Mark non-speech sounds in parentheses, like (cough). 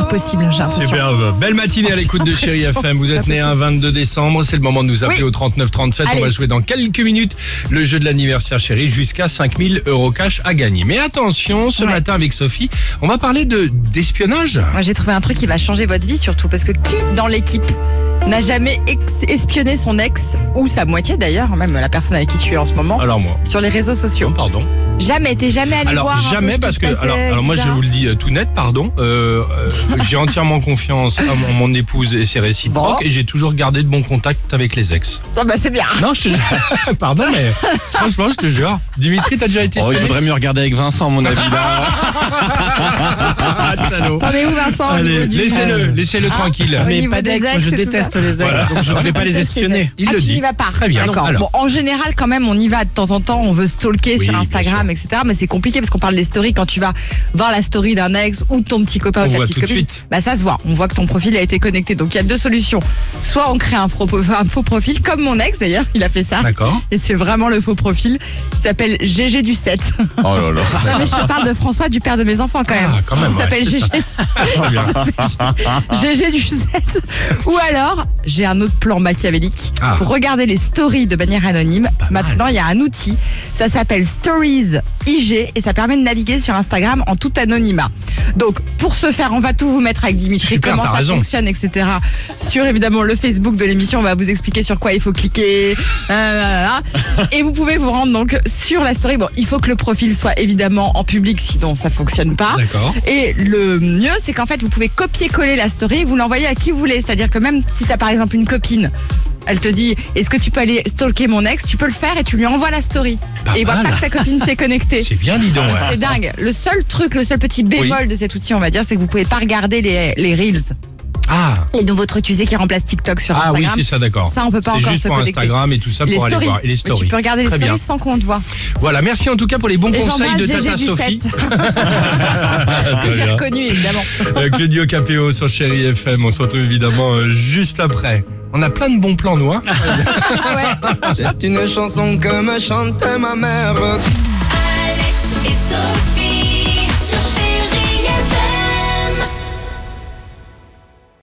L'air possible, j'ai. Superbe. Belle matinée à l'écoute de Chéri FM. Vous êtes né un 22 décembre. C'est le moment de nous appeler Oui. au 39 37. On va jouer dans quelques minutes le jeu de l'anniversaire Chéri jusqu'à 5000 euros cash à gagner. Mais attention, ce Ouais. matin avec Sophie, on va parler de d'espionnage. Moi, j'ai trouvé un truc qui va changer votre vie surtout parce que qui dans l'équipe n'a jamais ex- espionné son ex ou sa moitié d'ailleurs, même la personne avec qui tu es en ce moment, Alors moi. sur les réseaux Non, sociaux pardon. Jamais, t'es jamais allé Alors voir un peu jamais ce parce que passait, alors, alors moi je vous le dis euh, tout net pardon euh, euh, j'ai entièrement confiance à mon, mon épouse et c'est réciproque Bon. et j'ai toujours gardé de bons contacts avec les ex. Ah bah c'est bien. Non je te jure. (laughs) pardon mais franchement je te jure Dimitri t'as déjà été Oh, il faudrait mieux regarder avec Vincent, mon avis. Là. (laughs) Ah, salaud. T'en es où Vincent Allez, laissez-le, laissez-le Ah, tranquille. Mais niveau pas d'ex, je tout déteste ça. les ex, Voilà. donc je ne vais pas les espionner. Il ah, le tu dit. n'y vas pas. Très bien. D'accord. Alors. Bon, en général, quand même, on y va de temps en temps. On veut stalker Oui, sur bien Instagram, etc. Mais c'est compliqué parce qu'on parle des stories. Quand tu vas voir la story d'un ex ou de ton petit copain On ou ta voit petite tout de copine, suite. bah ça se voit. On voit que ton profil a été connecté. Donc il y a deux solutions. Soit on crée un faux, un faux profil, comme mon ex d'ailleurs, il a fait ça. D'accord. Et c'est vraiment le faux profil. Il s'appelle GG du 7. Oh là là. (laughs) Non, mais je te parle de François, du père de mes enfants quand même. Ah, quand même, Il s'appelle ouais, GG. (laughs) Très bien. GG du 7. Ou alors, j'ai un autre plan machiavélique Ah. pour regarder les stories de manière anonyme. Maintenant, il y a un outil. Ça s'appelle Stories IG et ça permet de naviguer sur Instagram en tout anonymat. Donc, pour ce faire, on va tout vous mettre avec Dimitri, Super, comment ça raison. fonctionne, etc. Sur évidemment le Facebook de l'émission, on va vous expliquer sur quoi il faut cliquer. euh, (laughs) et vous pouvez vous rendre donc sur la story. Bon, il faut que le profil soit évidemment en public, sinon ça fonctionne pas. D'accord. Et le mieux, c'est qu'en fait, vous pouvez copier-coller la story et vous l'envoyer à qui vous voulez. C'est-à-dire que même si tu as par exemple une copine, elle te dit Est-ce que tu peux aller stalker mon ex? Tu peux le faire et tu lui envoies la story. Pas et il voit mal. pas que ta copine s'est connectée. (laughs) C'est bien, dis donc. ouais. C'est dingue. Le seul truc, le seul petit bémol de cet outil, on va dire, c'est que vous pouvez pas regarder les, les Reels. Ah, Les nouveaux trucs utilisés qui remplacent TikTok sur ah oui, Instagram. c'est ça, d'accord. Ça, on peut pas encore juste se pour connecter. Instagram et tout ça les pour aller stories. voir. Et les stories. tu peux regarder les stories bien. sans qu'on te voit. Voilà, merci en tout cas pour les bons Et conseils de Tata Sophie. 7. (laughs) Très que j'ai reconnu, évidemment. Euh, Claudio Capéo sur Chéri FM. On se retrouve évidemment euh, juste après. On a plein de bons plans, nous. hein. C'est une chanson que me chantait ma mère. Alex et Sophie.